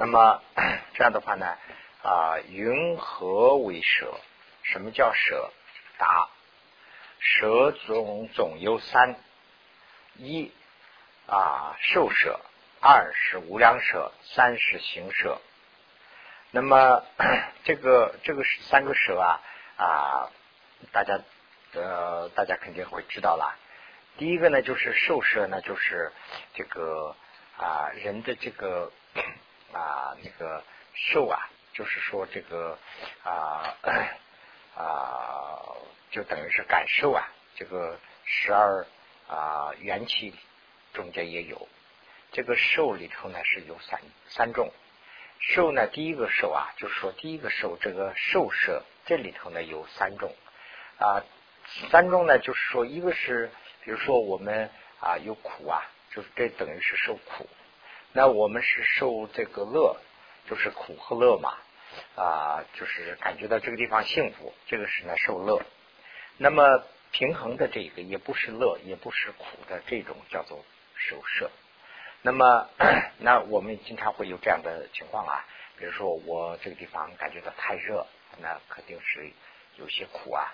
那么 这样的话呢，啊，云何为舍？什么叫舍？答：舍总总有三：一啊受舍，二是无量舍，三是行舍。那么 这个这个三个舍啊啊，大家呃大家肯定会知道了。第一个呢，就是受舍呢，就是这个啊人的这个啊那个受啊，就是说这个啊啊就等于是感受啊，这个十二啊元气中间也有这个受里头呢是有三三种受呢，第一个受啊，就是说第一个受这个受舍这里头呢有三种啊，三种呢就是说一个是。比如说我们啊有苦啊，就是这等于是受苦。那我们是受这个乐，就是苦和乐嘛啊，就是感觉到这个地方幸福，这个是呢受乐。那么平衡的这个也不是乐，也不是苦的这种叫做受摄。那么 那我们经常会有这样的情况啊，比如说我这个地方感觉到太热，那肯定是有些苦啊。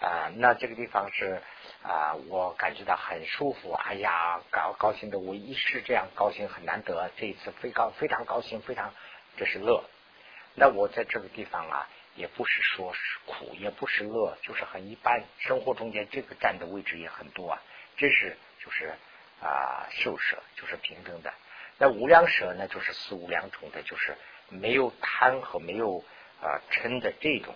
啊，那这个地方是啊，我感觉到很舒服。哎呀，高高兴的，我一是这样高兴很难得。这一次非高非常高兴，非常这是乐。那我在这个地方啊，也不是说是苦，也不是乐，就是很一般。生活中间这个占的位置也很多啊。这是就是啊，受舍就是平等的。那无量舍呢，就是四无量种的，就是没有贪和没有啊嗔的这种。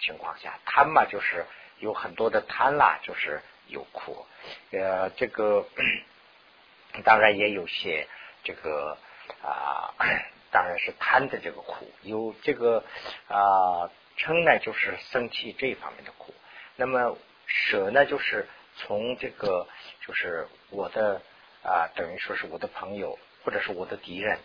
情况下，贪嘛就是有很多的贪啦，就是有苦。呃，这个 当然也有些这个啊，当然是贪的这个苦。有这个啊嗔呢，就是生气这一方面的苦。那么舍呢，就是从这个就是我的啊，等于说是我的朋友或者是我的敌人，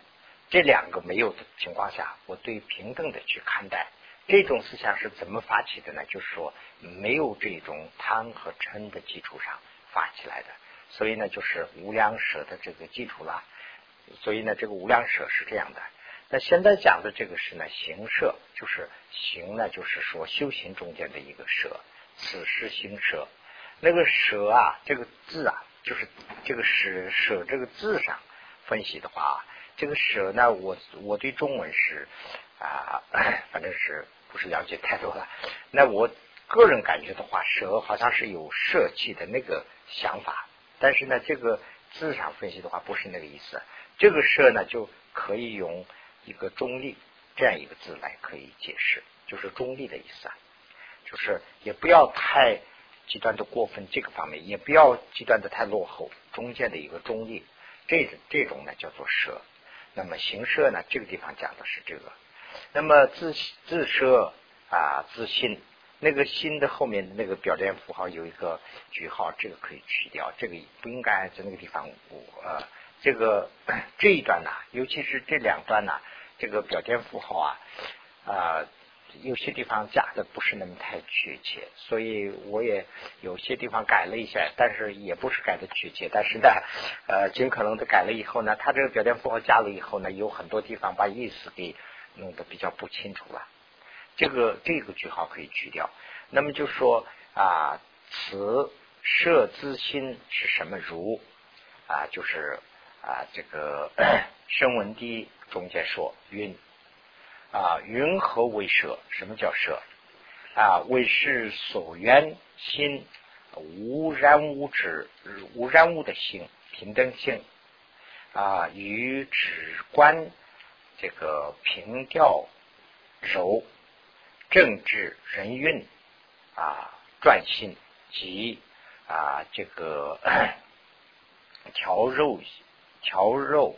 这两个没有的情况下，我对平等的去看待。这种思想是怎么发起的呢？就是说，没有这种贪和嗔的基础上发起来的，所以呢，就是无量舍的这个基础了。所以呢，这个无量舍是这样的。那现在讲的这个是呢，行舍，就是行呢，就是说修行中间的一个舍，此时行舍。那个舍啊，这个字啊，就是这个舍舍这个字上分析的话，这个舍呢，我我对中文是啊，反正是。不是了解太多了，那我个人感觉的话，蛇好像是有设计的那个想法，但是呢，这个字上分析的话，不是那个意思。这个蛇呢，就可以用一个中立这样一个字来可以解释，就是中立的意思，啊，就是也不要太极端的过分这个方面，也不要极端的太落后，中间的一个中立，这这种呢叫做蛇。那么行舍呢，这个地方讲的是这个。那么自自设啊自信，那个心的后面的那个标点符号有一个句号，这个可以去掉，这个不应该在那个地方。我呃，这个 这一段呢，尤其是这两段呢，这个标点符号啊啊，有些地方加的不是那么太确切，所以我也有些地方改了一下，但是也不是改的确切。但是呢，呃，尽可能的改了以后呢，它这个标点符号加了以后呢，有很多地方把意思给。弄得比较不清楚了，这个这个句号可以去掉。那么就说啊，此设之心是什么？如啊，就是啊，这个 声闻地中间说云啊，云何为舍？什么叫舍？啊，为是所缘心无染物质无染物的性平等性啊，与止观。这个平调柔政治人运啊转心及啊这个 调肉调肉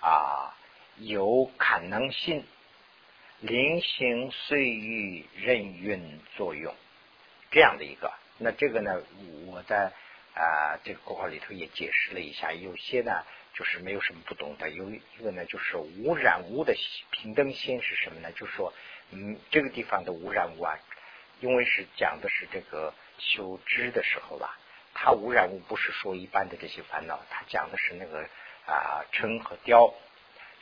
啊有可能性临行随遇任运作用这样的一个那这个呢我在啊这个括号里头也解释了一下有些呢。就是没有什么不懂的，有一个呢，就是无染物的平等心是什么呢？就是说，嗯，这个地方的无染物啊，因为是讲的是这个修知的时候吧，它无染物不是说一般的这些烦恼，它讲的是那个啊嗔和雕，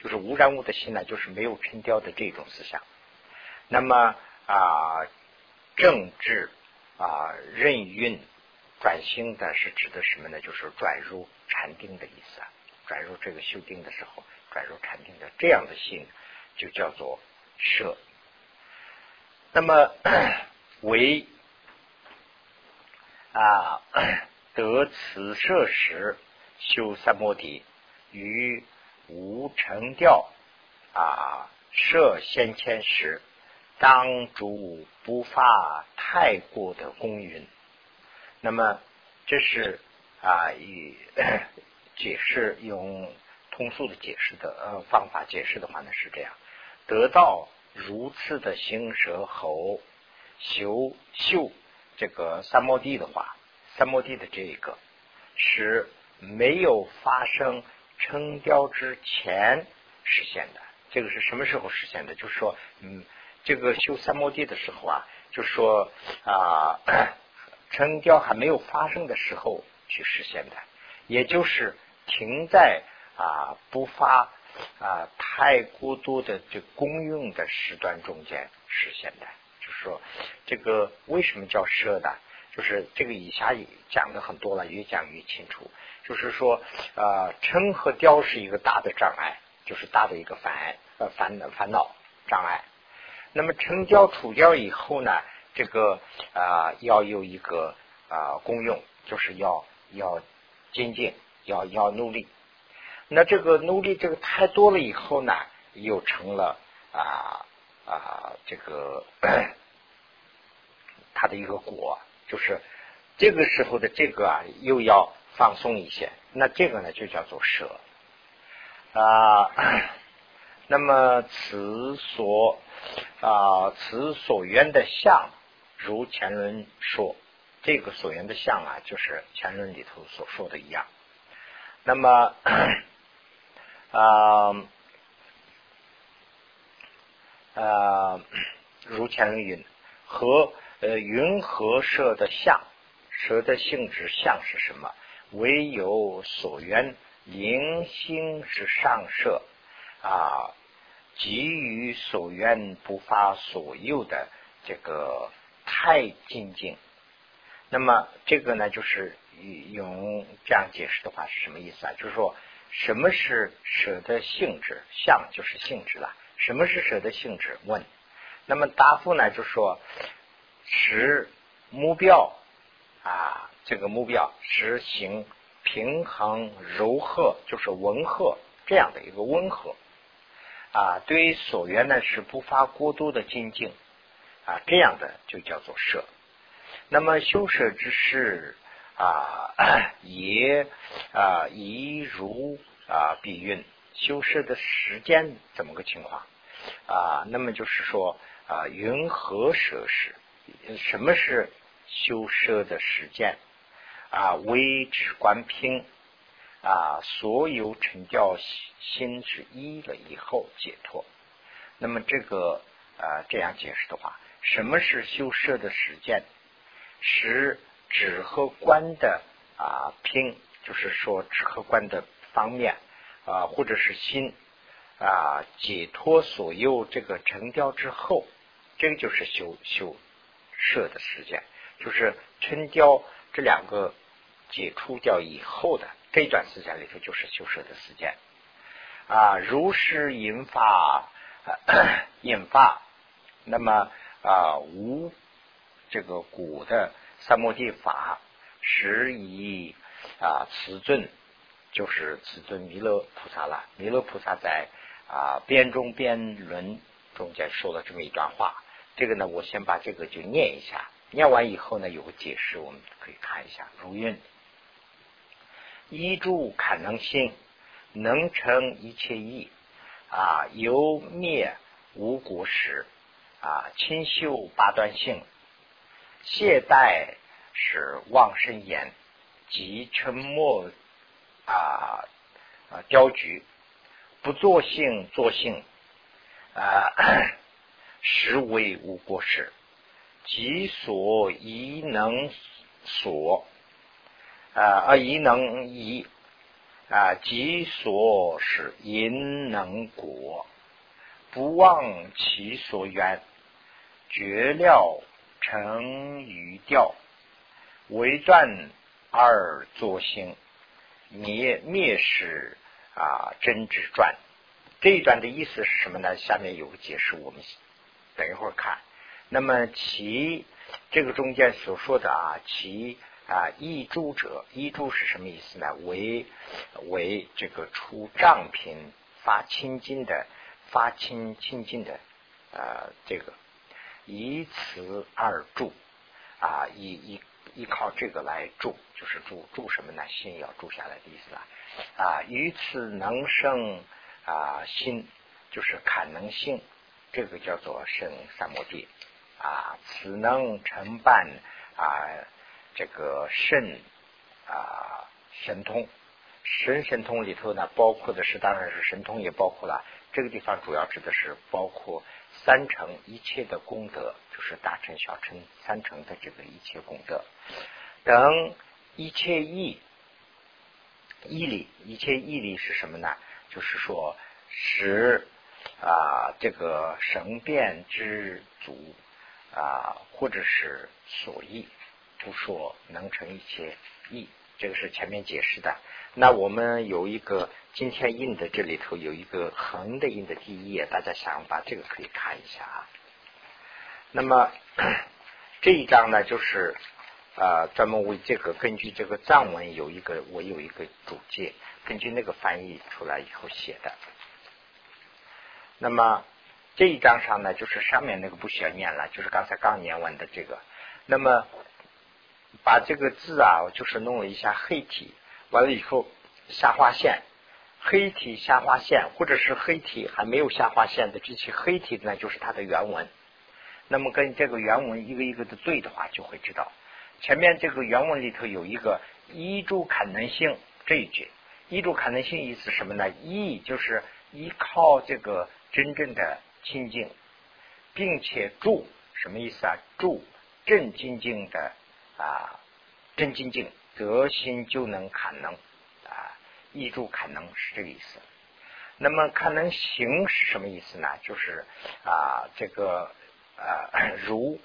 就是无染物的心呢，就是没有沉雕的这种思想。那么啊，政治啊任运转型的是指的什么呢？就是转入禅定的意思啊，转入这个修定的时候，转入禅定的这样的心，就叫做舍。那么为啊得此舍时修三摩地，于无成调啊设先前时。当主不发太过的公允，那么这是啊与解释用通俗的解释的呃方法解释的话呢是这样，得到如此的行舍后修修这个三摩地的话，三摩地的这一个是没有发生成雕之前实现的，这个是什么时候实现的？就是说嗯。这个修三摩地的时候啊，就说啊，成雕还没有发生的时候去实现的，也就是停在啊不发啊太过多的这公用的时段中间实现的。就是说，这个为什么叫奢的？就是这个以下讲的很多了，越讲越清楚。就是说，啊，成和雕是一个大的障碍，就是大的一个烦呃烦烦恼障碍。那么成交出掉以后呢，这个啊要有一个啊功用，就是要要精进，要要努力。那这个努力这个太多了以后呢，又成了啊啊这个它的一个果，就是这个时候的这个啊又要放松一些，那这个呢就叫做舍啊。那么此所。啊，此所缘的相，如前轮说，这个所缘的相啊，就是前轮里头所说的一样。那么 啊啊，如前云，和呃云和蛇的相，蛇的性质相是什么？唯有所缘灵性之上设啊。给予所缘不发所有的这个太精进，那么这个呢，就是用这样解释的话是什么意思啊？就是说，什么是舍的性质？相就是性质了。什么是舍的性质？问。那么答复呢，就说使目标啊，这个目标实行平衡柔和，就是温和这样的一个温和。啊，对于所缘呢是不发过多的精进啊，这样的就叫做舍。那么修舍之事啊，也啊，一如啊，比运修舍的时间怎么个情况啊？那么就是说啊，云何舍时？什么是修舍的时间啊？微持观平。啊，所有成教心是一了以后解脱。那么这个啊，这样解释的话，什么是修舍的时间？是指和观的啊拼，就是说指和观的方面啊，或者是心啊解脱所有这个成雕之后，这个就是修修舍的时间，就是成雕这两个解除掉以后的。这段时间里头就是修舍的时间啊，如是引发引发，那么啊无这个古的三摩地法，是以啊此尊就是此尊弥勒菩萨了。弥勒菩萨在啊边中边论中间说了这么一段话，这个呢我先把这个就念一下，念完以后呢有个解释，我们可以看一下如韵。依诸可能性，能成一切意啊，由灭无果时啊，清修八段性，懈怠是妄生言，即沉默啊啊雕局，不作性作性啊，实为无过失，即所宜能所。啊，而宜能宜啊，己所是因能果，不忘其所缘，绝料成语调，为断而作兴，灭灭世啊真之传。这一段的意思是什么呢？下面有个解释，我们等一会儿看。那么其这个中间所说的啊，其。啊，易诸者，易诸是什么意思呢？为为这个出账品发清金的，发清清净的，呃，这个以此而助啊，依依依靠这个来助，就是助助什么呢？心要住下来的意思啊。啊，于此能生啊心，就是坎能性，这个叫做生三摩地啊，此能承办啊。这个肾啊神通，神神通里头呢，包括的是当然是神通，也包括了这个地方主要指的是包括三成一切的功德，就是大乘小乘三成的这个一切功德等一切义义理，一切义理是什么呢？就是说使啊这个神变之足啊，或者是所义。不说能成一切义，这个是前面解释的。那我们有一个今天印的这里头有一个横的印的第一页，大家想把这个可以看一下啊。那么 这一章呢，就是啊专门为这个根据这个藏文有一个我有一个主解，根据那个翻译出来以后写的。那么这一章上呢，就是上面那个不需要念了，就是刚才刚念完的这个。那么把这个字啊，就是弄了一下黑体，完了以后下划线，黑体下划线，或者是黑体还没有下划线的这些黑体呢，就是它的原文。那么跟这个原文一个一个的对的话，就会知道前面这个原文里头有一个依住可能性这一句，依住可能性意思什么呢？依就是依靠这个真正的清净，并且助什么意思啊？助正清净的。啊，真精进得心就能坎能啊，易助坎能是这个意思。那么坎能行是什么意思呢？就是啊，这个呃如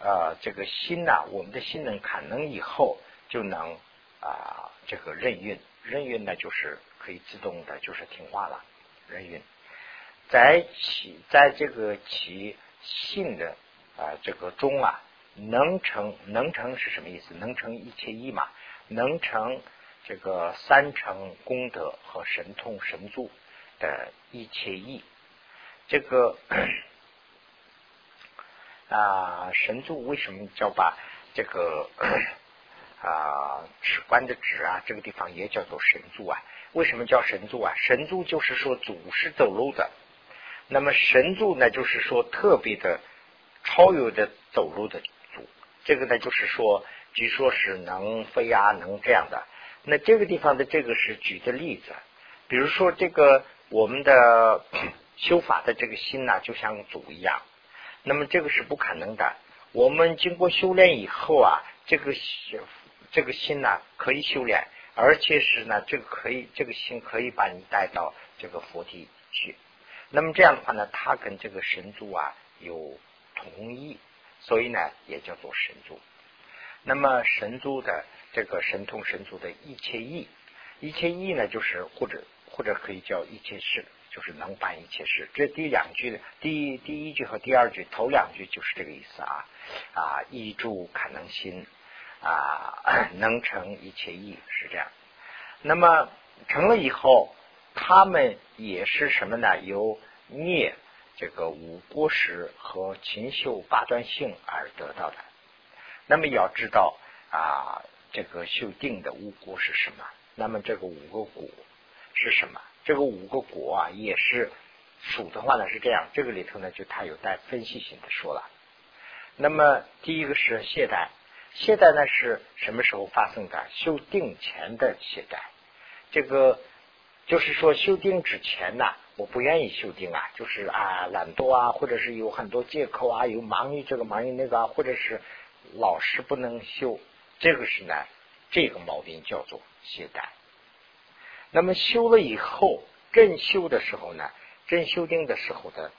呃这个心呐，我们的心能坎能以后就能啊这个任运，任运呢就是可以自动的，就是听话了，任运。在起在这个起性的啊这个中啊。能成能成是什么意思？能成一切义嘛？能成这个三成功德和神通神助的一切义。这个啊神助为什么叫把这个啊指关的指啊这个地方也叫做神助啊？为什么叫神助啊？神助就是说祖是走路的，那么神助呢就是说特别的超越的走路的。这个呢，就是说，据说是能飞啊，能这样的。那这个地方的这个是举的例子，比如说这个我们的 修法的这个心呢，就像祖一样。那么这个是不可能的。我们经过修炼以后啊，这个这个心呢可以修炼，而且是呢，这个可以这个心可以把你带到这个佛地去。那么这样的话呢，它跟这个神族啊有同意。所以呢，也叫做神足。那么神足的这个神通神足的一切意，一切意呢，就是或者或者可以叫一切事，就是能办一切事。这第两句，第第一句和第二句头两句就是这个意思啊啊，一助可能心啊，能成一切意是这样。那么成了以后，他们也是什么呢？由念。这个五国时和秦秀八段性而得到的。那么要知道啊，这个修定的五国是什么？那么这个五个果是什么？这个五个果啊，也是数的话呢是这样。这个里头呢，就它有带分析性的说了。那么第一个是懈怠，懈怠呢是什么时候发生的？修定前的懈怠。这个就是说修定之前呢。我不愿意修定啊，就是啊懒惰啊，或者是有很多借口啊，有忙于这个忙于那个，或者是老是不能修，这个是呢，这个毛病叫做懈怠。那么修了以后，正修的时候呢，正修定的时候的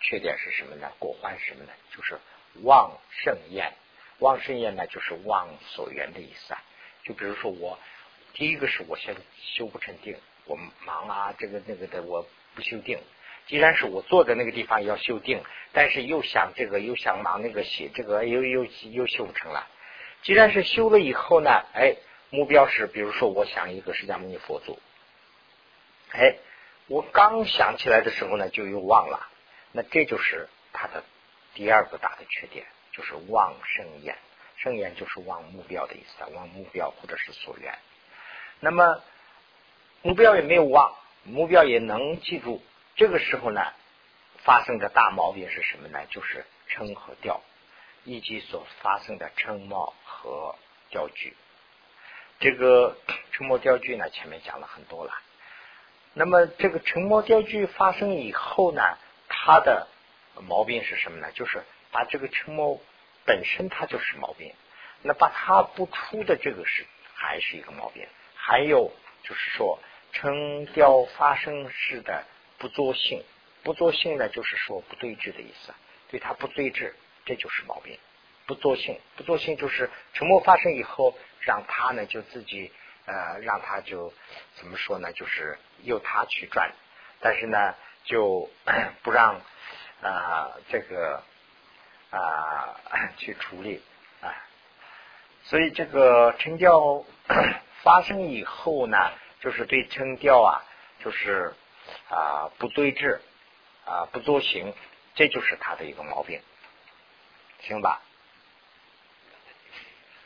缺点是什么呢？果患什么呢？就是妄盛宴。妄盛宴呢，就是妄所缘的意思啊。就比如说我，第一个是我先修不成定，我忙啊，这个那个的，我不修定。既然是我坐在那个地方要修定，但是又想这个又想忙那个写这个又又又修不成了。既然是修了以后呢，哎，目标是比如说我想一个释迦牟尼佛祖，哎，我刚想起来的时候呢，就又忘了。那这就是他的第二个大的缺点，就是忘生厌。生厌就是忘目标的意思，忘目标或者是所缘。那么目标也没有忘，目标也能记住。这个时候呢，发生的大毛病是什么呢？就是称和调，以及所发生的称貌和调句。这个称貌调句呢，前面讲了很多了。那么这个称貌调句发生以后呢，它的毛病是什么呢？就是把这个称貌本身它就是毛病，那把它不出的这个是还是一个毛病。还有就是说称调发生时的。不作性，不作性呢，就是说不对峙的意思。对他不对峙，这就是毛病。不作性，不作性就是沉默发生以后，让他呢就自己呃，让他就怎么说呢？就是由他去转，但是呢就不让啊这个啊 去处理啊。所以这个成调发生以后呢，就是对称调啊，就是。啊，不对峙，啊，不作行，这就是他的一个毛病，行吧？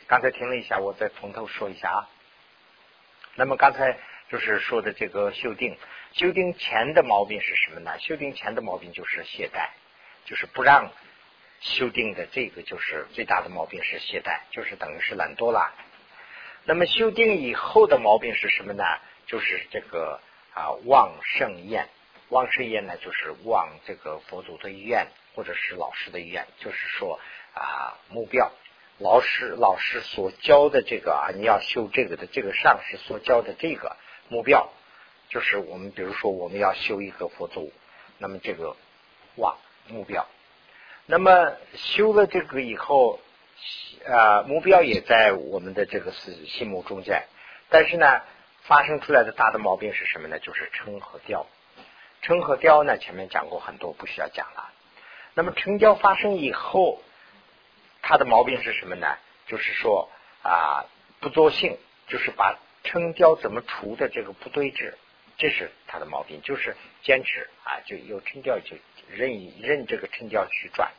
刚才听了一下，我再从头说一下啊。那么刚才就是说的这个修订，修订前的毛病是什么呢？修订前的毛病就是懈怠，就是不让修订的这个就是最大的毛病是懈怠，就是等于是懒惰了。那么修订以后的毛病是什么呢？就是这个。啊，望圣宴，望圣宴呢，就是望这个佛祖的愿，或者是老师的愿，就是说啊，目标，老师老师所教的这个啊，你要修这个的这个上师所教的这个目标，就是我们比如说我们要修一个佛祖，那么这个望目标，那么修了这个以后，啊，目标也在我们的这个是心目中间，但是呢。发生出来的大的毛病是什么呢？就是称和调。称和调呢，前面讲过很多，不需要讲了。那么成调发生以后，它的毛病是什么呢？就是说啊，不作性，就是把称调怎么除的这个不对峙，这是它的毛病，就是坚持啊，就有称调就任意任这个称调去转，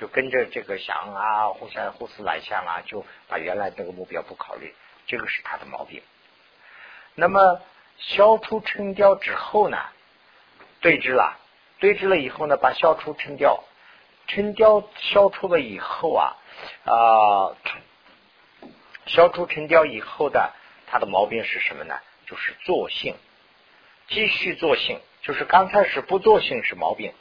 就跟着这个想啊，互相互思来想啊，就把原来那个目标不考虑，这个是他的毛病。那么消除沉掉之后呢？对峙了，对峙了以后呢？把消除沉掉，沉掉消除了以后啊啊，消除沉掉以后的他的毛病是什么呢？就是作性，继续作性，就是刚开始不作性是毛病，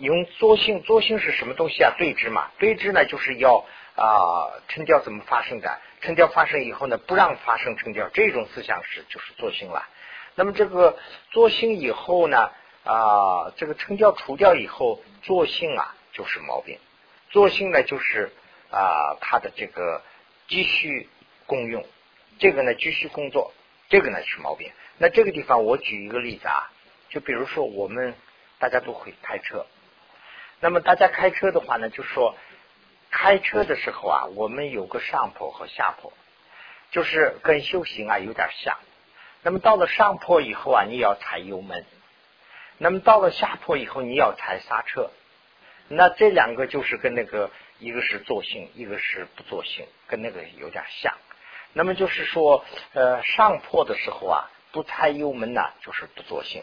用作性，作性是什么东西啊？对峙嘛，对峙呢就是要。啊，成调怎么发生的？成调发生以后呢，不让发生成调，这种思想是就是作性了。那么这个作性以后呢，啊，这个成调除掉以后，作性啊就是毛病。作性呢就是啊，他的这个继续共用，这个呢继续工作，这个呢是毛病。那这个地方我举一个例子啊，就比如说我们大家都会开车，那么大家开车的话呢，就说。开车的时候啊，我们有个上坡和下坡，就是跟修行啊有点像。那么到了上坡以后啊，你要踩油门；那么到了下坡以后，你要踩刹车。那这两个就是跟那个一个是作性，一个是不作性，跟那个有点像。那么就是说，呃，上坡的时候啊，不踩油门呢，就是不作性；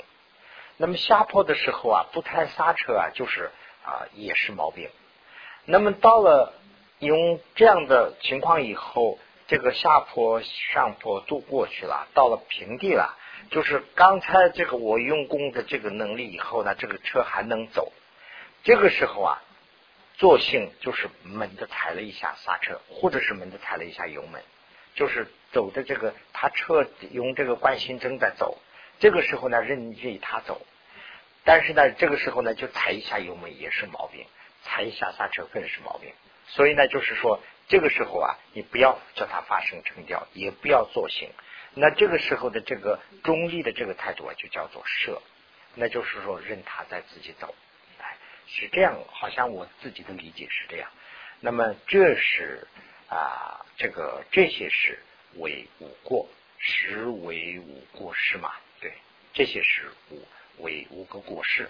那么下坡的时候啊，不踩刹车啊，就是啊，也是毛病。那么到了用这样的情况以后，这个下坡上坡都过去了，到了平地了，就是刚才这个我用功的这个能力以后呢，这个车还能走。这个时候啊，作性就是猛地踩了一下刹车，或者是猛地踩了一下油门，就是走的这个，他车用这个惯性正在走，这个时候呢，任意他走，但是呢，这个时候呢，就踩一下油门也是毛病，踩一下刹车更是毛病。所以呢，就是说，这个时候啊，你不要叫它发生成掉，也不要作行。那这个时候的这个中立的这个态度啊，就叫做舍，那就是说，任它在自己走，哎，是这样，好像我自己的理解是这样。那么这是啊，这个这些是为五过，实为五过失嘛？对，这些是五为五个过失。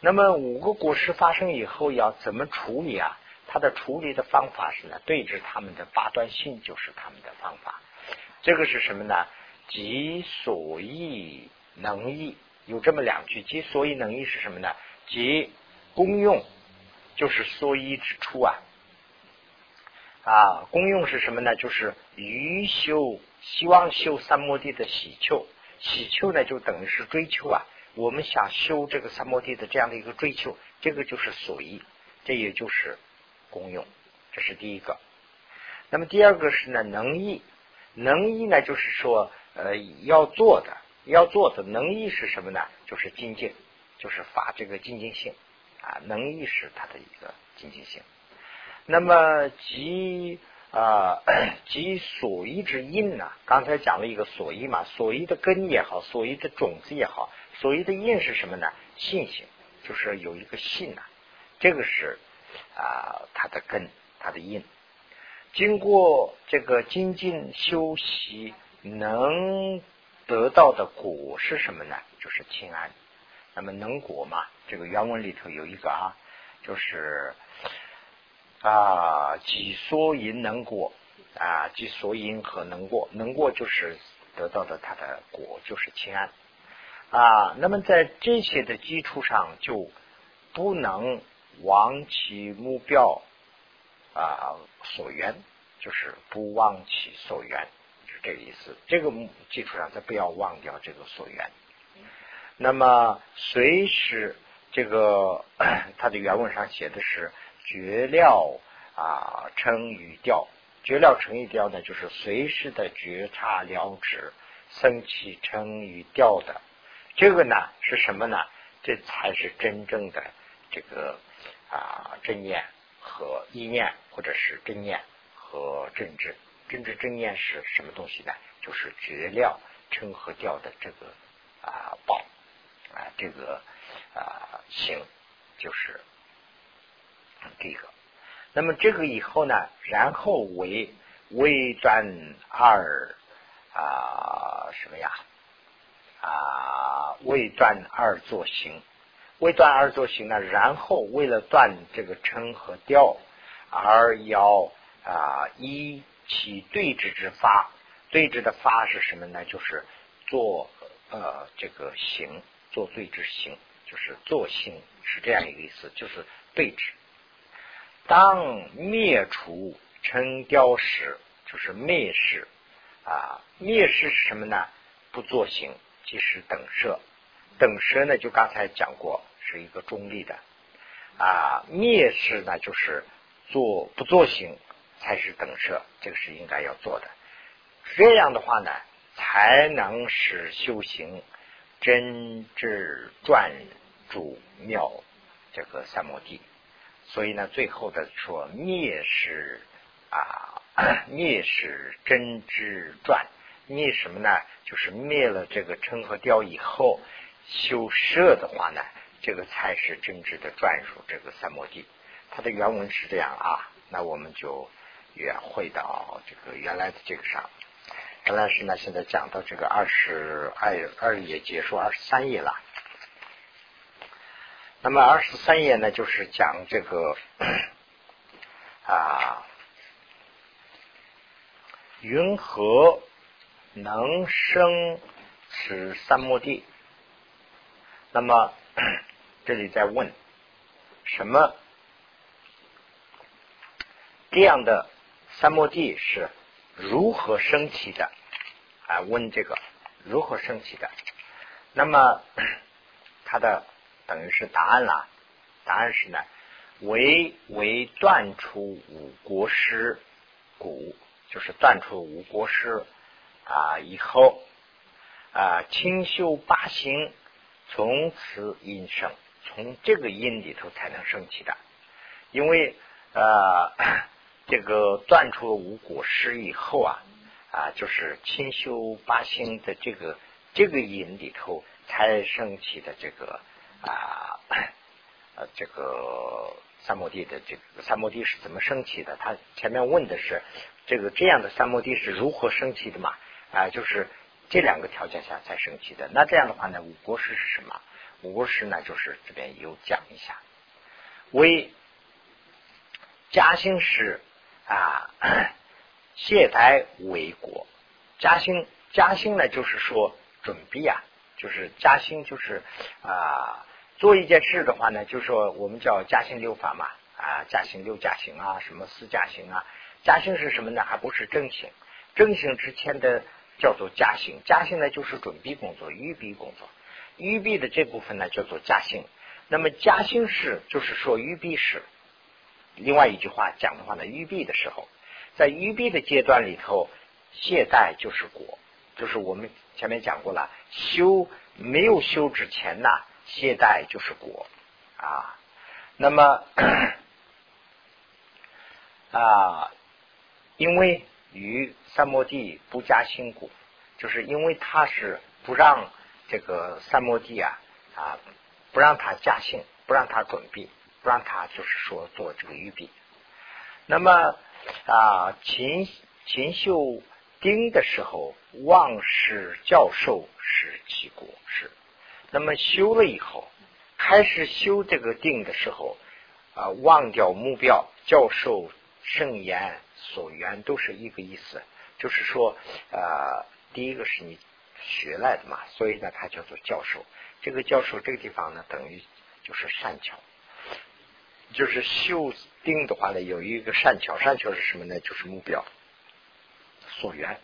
那么五个过失发生以后要怎么处理啊？它的处理的方法是呢，对治他们的八端性就是他们的方法。这个是什么呢？即所益能益，有这么两句。即所益能益是什么呢？即功用，就是所依之处啊。啊，功用是什么呢？就是欲修，希望修三摩地的喜求。喜求呢，就等于是追求啊。我们想修这个三摩地的这样的一个追求，这个就是所益，这也就是。功用，这是第一个。那么第二个是呢，能益。能益呢，就是说，呃，要做的，要做的能益是什么呢？就是精进，就是发这个精进性啊。能益是它的一个精进性。那么即啊，即所依之因呢？刚才讲了一个所依嘛，所依的根也好，所依的种子也好，所依的因是什么呢？信心，就是有一个信呐，这个是。啊，它的根，它的因，经过这个精进修习，能得到的果是什么呢？就是清安。那么能果嘛，这个原文里头有一个啊，就是啊，己所因能果啊，己所因和能过，能过就是得到的它的果就是清安啊。那么在这些的基础上，就不能。忘其目标啊，所缘就是不忘其所缘，是这个意思。这个基础上，再不要忘掉这个所缘。那么，随时这个 它的原文上写的是绝料啊，成语调，绝料成语调呢，就是随时的觉察了知，生起成语调的。这个呢是什么呢？这才是真正的这个。啊，正念和意念，或者是正念和正知，正知正念是什么东西呢？就是绝料称和调的这个啊宝啊这个啊行，就是这个。那么这个以后呢，然后为为断二啊什么呀？啊为断二作行。为断二作行呢，然后为了断这个称和调，而要啊依其对峙之发，对峙的发是什么呢？就是做呃这个行，做对峙行，就是做行是这样一个意思，就是对峙。当灭除成雕时，就是灭时啊，灭时是什么呢？不作行，即是等舍。等舍呢，就刚才讲过。是一个中立的啊，灭世呢就是做不做行才是等舍，这个是应该要做的。这样的话呢，才能使修行真至转主妙这个三摩地。所以呢，最后的说灭世啊，灭世真知传灭什么呢？就是灭了这个称和调以后修舍的话呢。这个才是真知的专属，这个三摩地，它的原文是这样啊。那我们就也回到这个原来的这个上。原来是呢，现在讲到这个二十二二页结束，二十三页了。那么二十三页呢，就是讲这个啊，云何能生此三摩地？那么。这里在问什么这样的三摩地是如何升起的？啊，问这个如何升起的？那么它的等于是答案了。答案是呢，为为断出五国师古，就是断出五国师啊以后啊清修八行，从此因生，从这个因里头才能升起的。因为呃 这个断除无果师以后啊啊就是清修八星的这个这个因里头才升起的这个啊呃这个。三摩地的这个三摩地是怎么升起的？他前面问的是这个这样的三摩地是如何升起的嘛？啊，就是这两个条件下才升起的。那这样的话呢，五国师是什么？五国师呢，就是这边有讲一下，为嘉兴师啊，谢台为国。嘉兴嘉兴呢，就是说准备啊，就是嘉兴就是啊。做一件事的话呢，就说我们叫加行六法嘛，啊，加行六加行啊，什么四加行啊，加行是什么呢？还不是正行，正行之前的叫做加行，加行呢就是准备工作、预备工作，预备的这部分呢叫做加行。那么加行是就是说预备时，另外一句话讲的话呢，预备的时候，在预备的阶段里头，懈怠就是果，就是我们前面讲过了，修没有修之前呢。懈怠就是果啊，那么啊，因为与三摩地不加辛苦，就是因为他是不让这个三摩地啊啊，不让他加兴，不让他准备，不让他就是说做这个预备。那么啊，秦秦秀丁的时候，忘失教授是其果是。那么修了以后，开始修这个定的时候，啊，忘掉目标，教授圣言所缘都是一个意思，就是说，呃，第一个是你学来的嘛，所以呢，它叫做教授。这个教授这个地方呢，等于就是善巧，就是修定的话呢，有一个善巧，善巧是什么呢？就是目标所缘。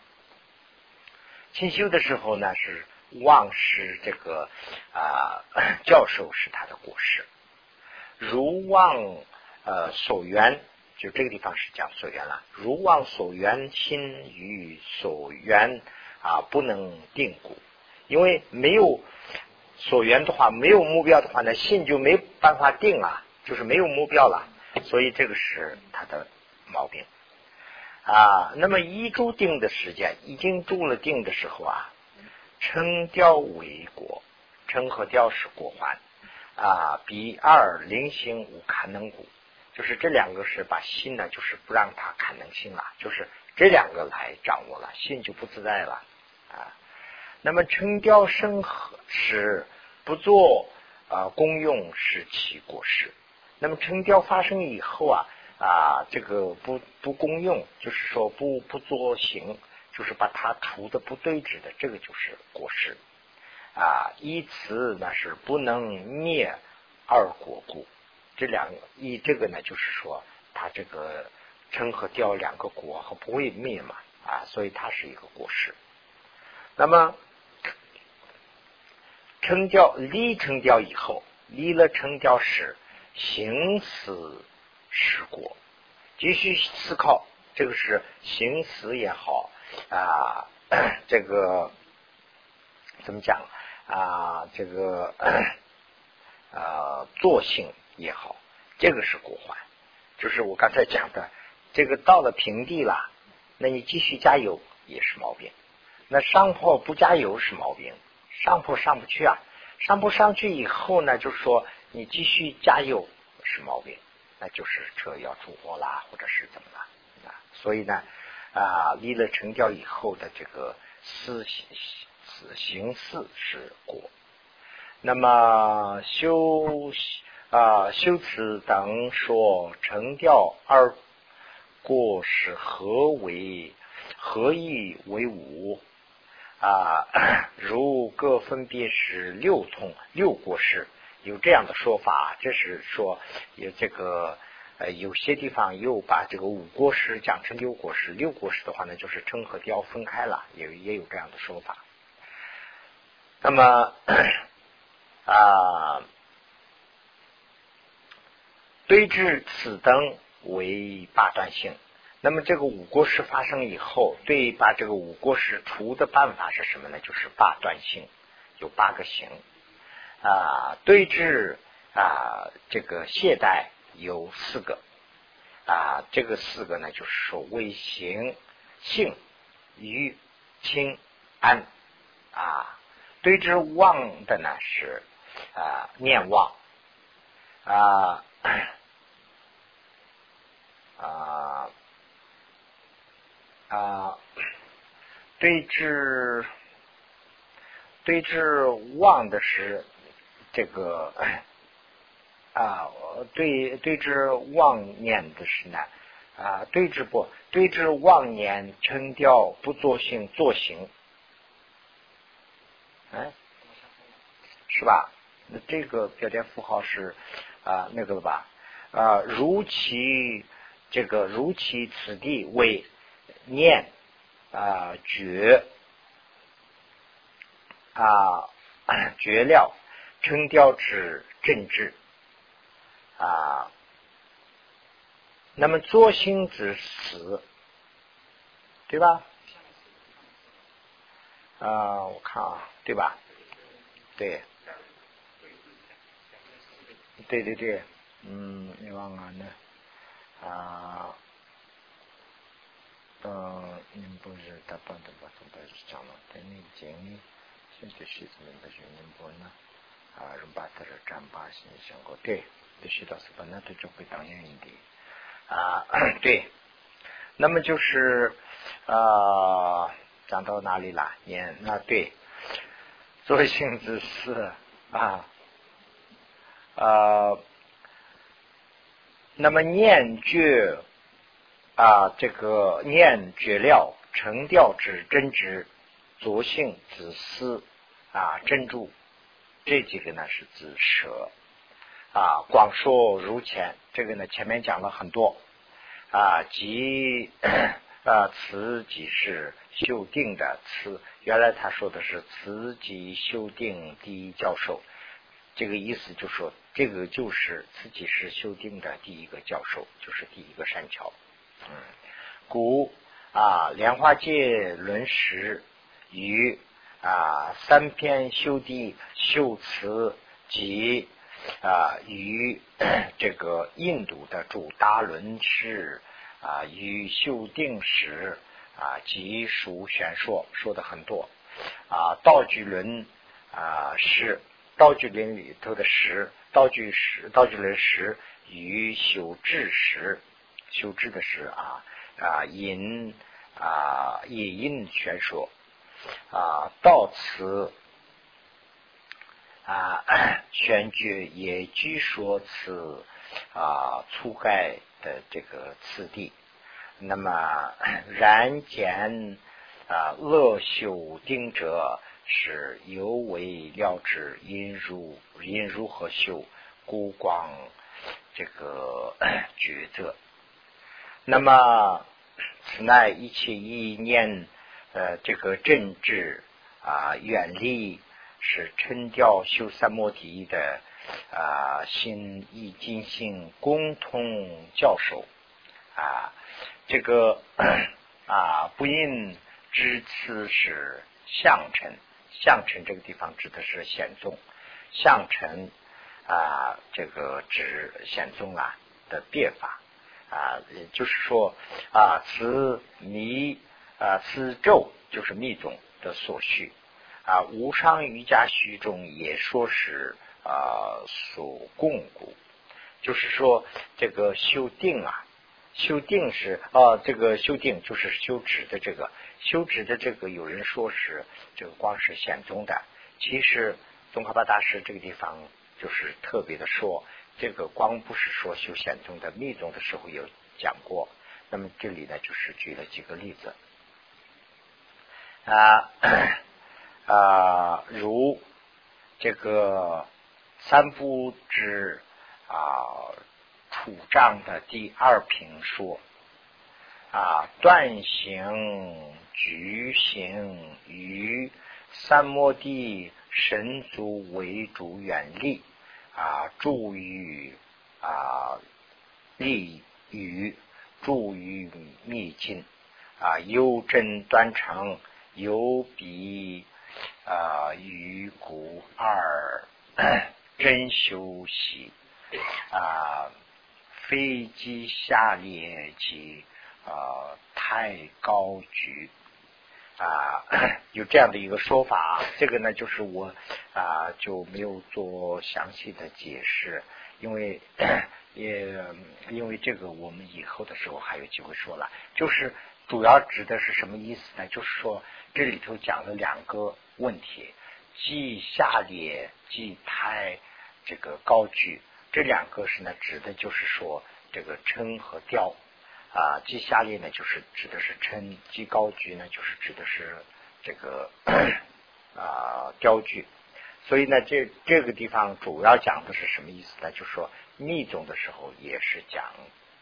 清修的时候呢，是。忘失这个啊，教授是他的过失。如忘呃所缘，就这个地方是讲所缘了。如忘所缘，心与所缘啊不能定故，因为没有所缘的话，没有目标的话，那心就没办法定啊，就是没有目标了。所以这个是他的毛病啊。那么一住定的时间，已经住了定的时候啊。称调为果，称和调是果环啊。比二零行无堪能故，就是这两个是把心呢，就是不让它堪能性了，就是这两个来掌握了，心就不自在了啊。那么称调生和是不做啊功用是其果实。那么称雕发生以后啊啊，这个不不公用，就是说不不作行。就是把它除的不对值的，这个就是过失啊。依此那是不能灭二果故，这两依这个呢，就是说它这个称和掉两个果和不会灭嘛啊，所以它是一个过失。那么称调离称调以后，离了称调时行死是果，继续思考，这个是行死也好。啊，这个怎么讲啊？这个啊，坐性也好，这个是果环，就是我刚才讲的，这个到了平地了，那你继续加油也是毛病。那上坡不加油是毛病，上坡上不去啊，上坡上去以后呢，就说你继续加油是毛病，那就是车要出货啦，或者是怎么了啊？所以呢。啊，立了成教以后的这个思行此行四是果。那么修啊修辞等说成教二过是何为何意为五啊？如各分别是六通六国事，有这样的说法，这是说有这个。呃，有些地方又把这个五国师讲成六国师，六国师的话呢，就是称和调分开了，也也有这样的说法。那么啊，对治此灯为八段性，那么这个五过失发生以后，对把这个五过失除的办法是什么呢？就是八段性，有八个行啊。对治啊，这个懈怠有四个啊，这个四个呢，就是说为行、性、愚、轻、安啊。对之妄的呢是啊念妄啊啊。啊，对之对之妄的是这个啊，对对之妄念的是呢啊，对之不对之妄念成掉不作性作行，哎，是吧？那这个标点符号是啊那个了吧啊，如其这个如其此地为。念啊绝啊 绝料称调之正治啊，那么作心之死，对吧？啊，我看啊，对吧？对，对对对，嗯，你忘了呢啊。嗯，您不是他帮的吧？从开始讲了，等你经历，现在是怎么的？就宁波呢？啊，人把他的战八心想过，对，必须到是本来他就会当原因的啊，对。那么就是啊，讲到哪里了？念那对，作性之事啊啊，那么念句。啊，这个念觉料成调之真知，作性子思啊珍珠，这几个呢是子舌啊。广说如前，这个呢前面讲了很多啊，即 啊此即是修订的慈，原来他说的是此即修订第一教授，这个意思就说这个就是自己是修订的第一个教授，就是第一个山桥。嗯，古啊，莲花界论史与啊三篇修地修辞及啊与 这个印度的主大论史啊与修定史啊及属玄说说的很多啊道具论啊是道具论里头的史道具史道具论史与修智史。修智的是啊啊引啊引引宣说啊到此啊 选举也据说此啊粗盖的这个次第，那么 然见啊恶修定者是尤为了之，因如因如何修，孤光这个 抉择。那么，此乃一切意念，呃，这个政治啊，远离是春调修三摩地的啊，心易经心共同教授啊，这个 啊，不应知此是相臣，相臣这个地方指的是显宗，相臣啊，这个指显宗啊的变法。啊，也就是说啊，此密啊，此咒就是密宗的所需啊。无上瑜伽虚中也说是啊，所共故，就是说这个修定啊，修定是啊，这个修定就是修止的这个修止的这个，有人说是这个光是显宗的，其实宗喀巴大师这个地方就是特别的说。这个光不是说修显宗的密宗的时候有讲过，那么这里呢就是举了几个例子啊 啊，如这个三部之啊土障的第二品说啊断行局行于三摩地神足为主远离。啊，助于啊利于助于秘境啊，幽真端成，有比啊于古二真修习啊，飞机下列及啊太高举。啊，有这样的一个说法，这个呢，就是我啊就没有做详细的解释，因为也因为这个我们以后的时候还有机会说了。就是主要指的是什么意思呢？就是说这里头讲了两个问题，即下列，即太这个高举，这两个是呢，指的就是说这个称和调。啊，即下列呢，就是指的是称；即高句呢，就是指的是这个啊雕句。所以呢，这这个地方主要讲的是什么意思呢？就是说密宗的时候也是讲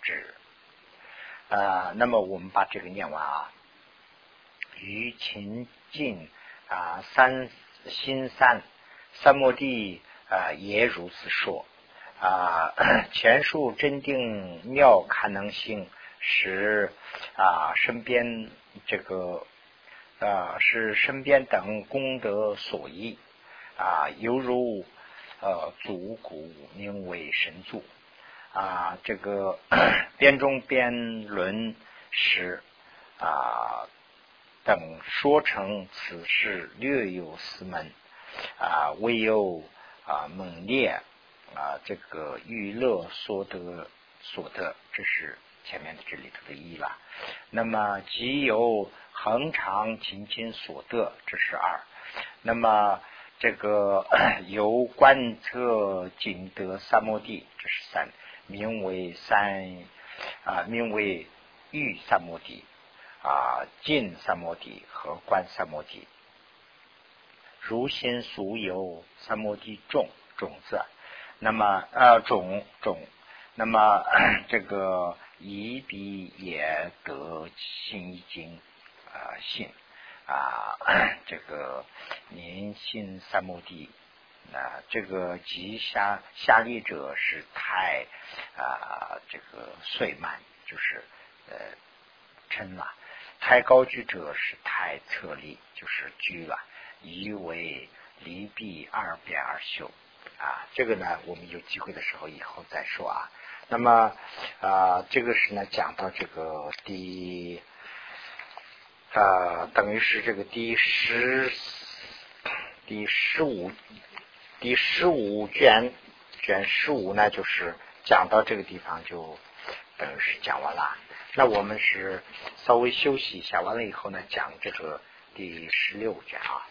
指。啊，那么我们把这个念完啊。于秦晋啊，三心三三摩地啊，也如此说啊。前述真定妙堪能性。是啊，身边这个啊，是身边等功德所依啊，犹如呃足骨名为神足啊，这个 边中边轮时啊等说成此事略有私门啊，唯有啊猛烈啊这个娱乐所得所得，这是。前面的这里头的一了，那么即有恒常勤勤所得，这是二。那么这个 由观测景德三摩地，这是三，名为三啊，名为欲三摩地啊，尽三摩地和观三摩地。如心俗有三摩地种种子，那么呃种种，那么 这个。以彼也得信一经啊信啊这个年信三摩地啊这个吉下下利者是太啊这个岁慢就是呃称了太高居者是太侧立就是居了以为离弊二变而修啊这个呢我们有机会的时候以后再说啊。那么啊，这个是呢，讲到这个第啊，等于是这个第十第十五第十五卷卷十五呢，就是讲到这个地方就等于是讲完了。那我们是稍微休息一下，完了以后呢，讲这个第十六卷啊。